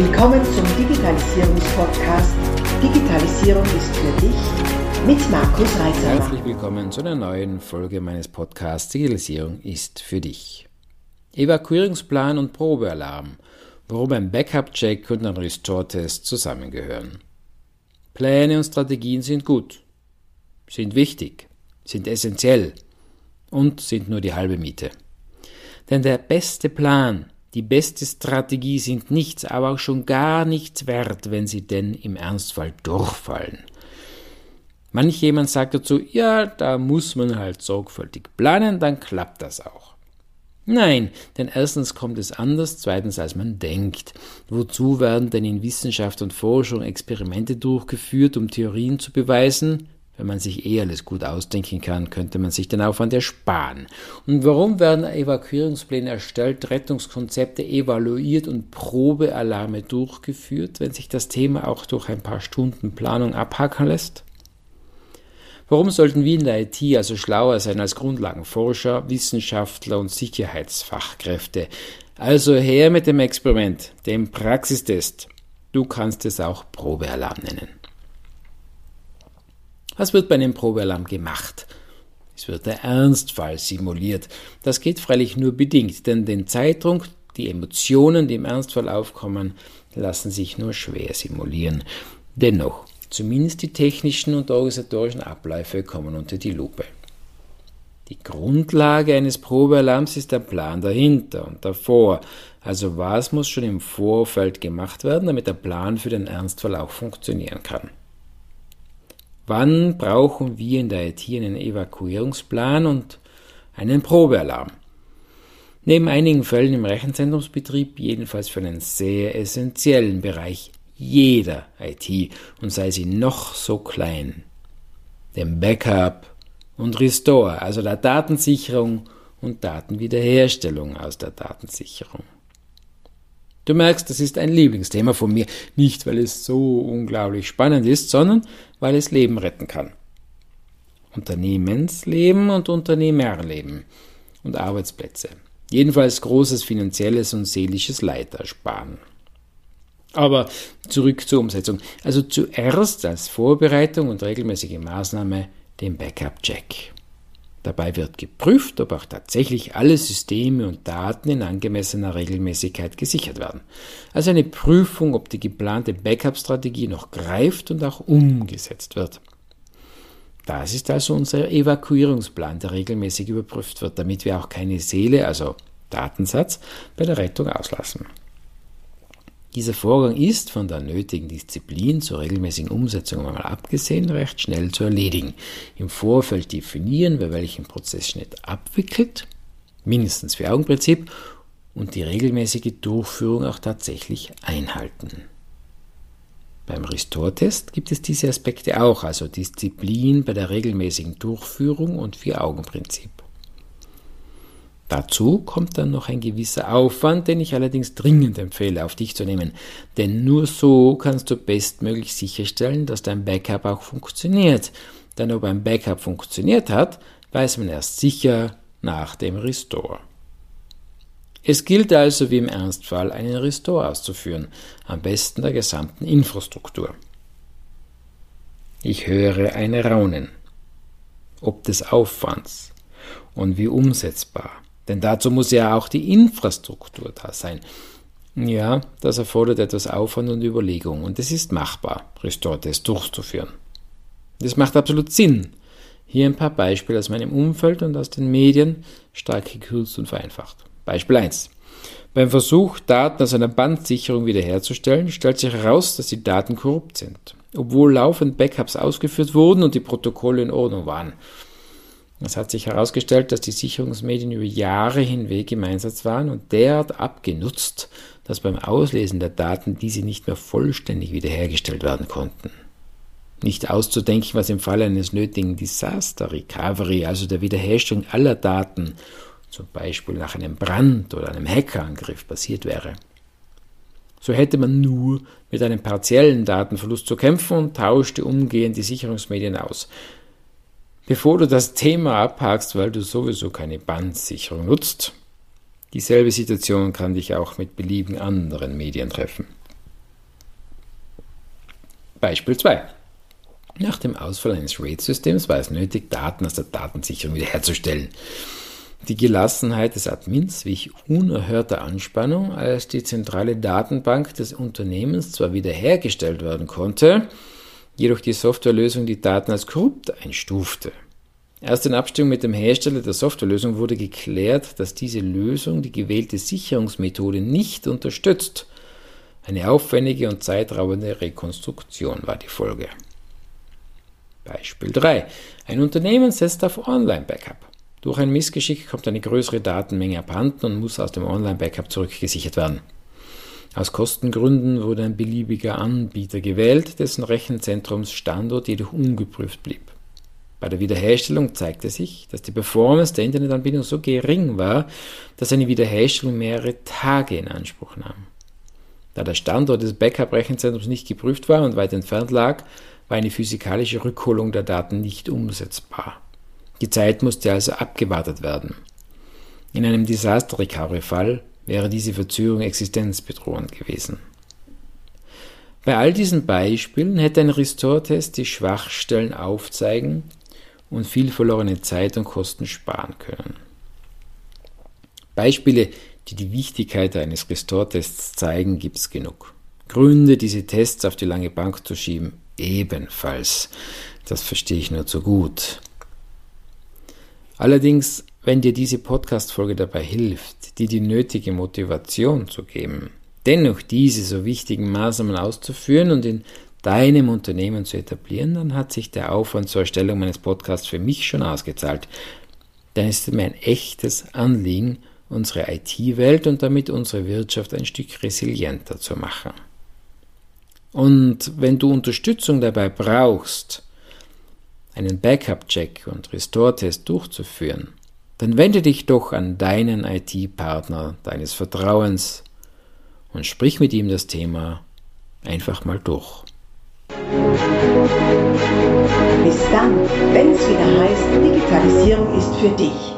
Willkommen zum Digitalisierungspodcast Digitalisierung ist für dich mit Markus Reitzer. Herzlich willkommen zu einer neuen Folge meines Podcasts Digitalisierung ist für dich. Evakuierungsplan und Probealarm, warum ein Backup-Check und ein Restore-Test zusammengehören. Pläne und Strategien sind gut, sind wichtig, sind essentiell und sind nur die halbe Miete. Denn der beste Plan die beste Strategie sind nichts, aber auch schon gar nichts wert, wenn sie denn im Ernstfall durchfallen. Manch jemand sagt dazu, ja, da muss man halt sorgfältig planen, dann klappt das auch. Nein, denn erstens kommt es anders, zweitens als man denkt. Wozu werden denn in Wissenschaft und Forschung Experimente durchgeführt, um Theorien zu beweisen? Wenn man sich eh alles gut ausdenken kann, könnte man sich den Aufwand ersparen. Und warum werden Evakuierungspläne erstellt, Rettungskonzepte evaluiert und Probealarme durchgeführt, wenn sich das Thema auch durch ein paar Stunden Planung abhaken lässt? Warum sollten wir in der IT also schlauer sein als Grundlagenforscher, Wissenschaftler und Sicherheitsfachkräfte? Also her mit dem Experiment, dem Praxistest. Du kannst es auch Probealarm nennen. Was wird bei einem Probealarm gemacht? Es wird der Ernstfall simuliert. Das geht freilich nur bedingt, denn den Zeitdruck, die Emotionen, die im Ernstfall aufkommen, lassen sich nur schwer simulieren. Dennoch, zumindest die technischen und organisatorischen Abläufe kommen unter die Lupe. Die Grundlage eines Probealarms ist der Plan dahinter und davor. Also was muss schon im Vorfeld gemacht werden, damit der Plan für den Ernstfall auch funktionieren kann. Wann brauchen wir in der IT einen Evakuierungsplan und einen Probealarm? Neben einigen Fällen im Rechenzentrumsbetrieb jedenfalls für einen sehr essentiellen Bereich jeder IT und sei sie noch so klein. Dem Backup und Restore, also der Datensicherung und Datenwiederherstellung aus der Datensicherung. Du merkst, das ist ein Lieblingsthema von mir, nicht weil es so unglaublich spannend ist, sondern weil es Leben retten kann. Unternehmensleben und Unternehmerleben und Arbeitsplätze. Jedenfalls großes finanzielles und seelisches Leid ersparen. Aber zurück zur Umsetzung. Also zuerst als Vorbereitung und regelmäßige Maßnahme den Backup-Check. Dabei wird geprüft, ob auch tatsächlich alle Systeme und Daten in angemessener Regelmäßigkeit gesichert werden. Also eine Prüfung, ob die geplante Backup-Strategie noch greift und auch umgesetzt wird. Das ist also unser Evakuierungsplan, der regelmäßig überprüft wird, damit wir auch keine Seele, also Datensatz, bei der Rettung auslassen. Dieser Vorgang ist von der nötigen Disziplin zur regelmäßigen Umsetzung einmal abgesehen recht schnell zu erledigen. Im Vorfeld definieren, wer welchen Prozessschnitt abwickelt, mindestens für Augenprinzip, und die regelmäßige Durchführung auch tatsächlich einhalten. Beim Restore-Test gibt es diese Aspekte auch, also Disziplin bei der regelmäßigen Durchführung und Vier-Augen-Prinzip. Dazu kommt dann noch ein gewisser Aufwand, den ich allerdings dringend empfehle, auf dich zu nehmen. Denn nur so kannst du bestmöglich sicherstellen, dass dein Backup auch funktioniert. Denn ob ein Backup funktioniert hat, weiß man erst sicher nach dem Restore. Es gilt also wie im Ernstfall einen Restore auszuführen, am besten der gesamten Infrastruktur. Ich höre ein Raunen. Ob des Aufwands und wie umsetzbar. Denn dazu muss ja auch die Infrastruktur da sein. Ja, das erfordert etwas Aufwand und Überlegung und es ist machbar, Restore-Tests durchzuführen. Das macht absolut Sinn. Hier ein paar Beispiele aus meinem Umfeld und aus den Medien, stark gekürzt und vereinfacht. Beispiel 1. Beim Versuch, Daten aus einer Bandsicherung wiederherzustellen, stellt sich heraus, dass die Daten korrupt sind, obwohl laufend Backups ausgeführt wurden und die Protokolle in Ordnung waren. Es hat sich herausgestellt, dass die Sicherungsmedien über Jahre hinweg im Einsatz waren und derart abgenutzt, dass beim Auslesen der Daten diese nicht mehr vollständig wiederhergestellt werden konnten. Nicht auszudenken, was im Fall eines nötigen Disaster Recovery, also der Wiederherstellung aller Daten, zum Beispiel nach einem Brand oder einem Hackerangriff passiert wäre. So hätte man nur mit einem partiellen Datenverlust zu kämpfen und tauschte umgehend die Sicherungsmedien aus. Bevor du das Thema abhakst, weil du sowieso keine Bandsicherung nutzt, dieselbe Situation kann dich auch mit beliebigen anderen Medien treffen. Beispiel 2. Nach dem Ausfall eines RAID-Systems war es nötig, Daten aus der Datensicherung wiederherzustellen. Die Gelassenheit des Admins wich unerhörter Anspannung, als die zentrale Datenbank des Unternehmens zwar wiederhergestellt werden konnte, jedoch die Softwarelösung die Daten als korrupt einstufte. Erst in Abstimmung mit dem Hersteller der Softwarelösung wurde geklärt, dass diese Lösung die gewählte Sicherungsmethode nicht unterstützt. Eine aufwendige und zeitraubende Rekonstruktion war die Folge. Beispiel 3. Ein Unternehmen setzt auf Online-Backup. Durch ein Missgeschick kommt eine größere Datenmenge abhanden und muss aus dem Online-Backup zurückgesichert werden. Aus Kostengründen wurde ein beliebiger Anbieter gewählt, dessen Rechenzentrumsstandort jedoch ungeprüft blieb. Bei der Wiederherstellung zeigte sich, dass die Performance der Internetanbindung so gering war, dass eine Wiederherstellung mehrere Tage in Anspruch nahm. Da der Standort des Backup-Rechenzentrums nicht geprüft war und weit entfernt lag, war eine physikalische Rückholung der Daten nicht umsetzbar. Die Zeit musste also abgewartet werden. In einem Disaster-Recovery-Fall wäre diese Verzögerung existenzbedrohend gewesen. Bei all diesen Beispielen hätte ein Restore-Test die Schwachstellen aufzeigen und viel verlorene Zeit und Kosten sparen können. Beispiele, die die Wichtigkeit eines Restore-Tests zeigen, gibt es genug. Gründe, diese Tests auf die lange Bank zu schieben, ebenfalls. Das verstehe ich nur zu gut. Allerdings, wenn dir diese Podcast-Folge dabei hilft, dir die nötige Motivation zu geben, dennoch diese so wichtigen Maßnahmen auszuführen und in deinem Unternehmen zu etablieren, dann hat sich der Aufwand zur Erstellung meines Podcasts für mich schon ausgezahlt. Dann ist es mir ein echtes Anliegen, unsere IT-Welt und damit unsere Wirtschaft ein Stück resilienter zu machen. Und wenn du Unterstützung dabei brauchst, einen Backup-Check und Restore-Test durchzuführen, dann wende dich doch an deinen IT-Partner deines Vertrauens und sprich mit ihm das Thema einfach mal durch. Bis dann, wenn es wieder heißt, Digitalisierung ist für dich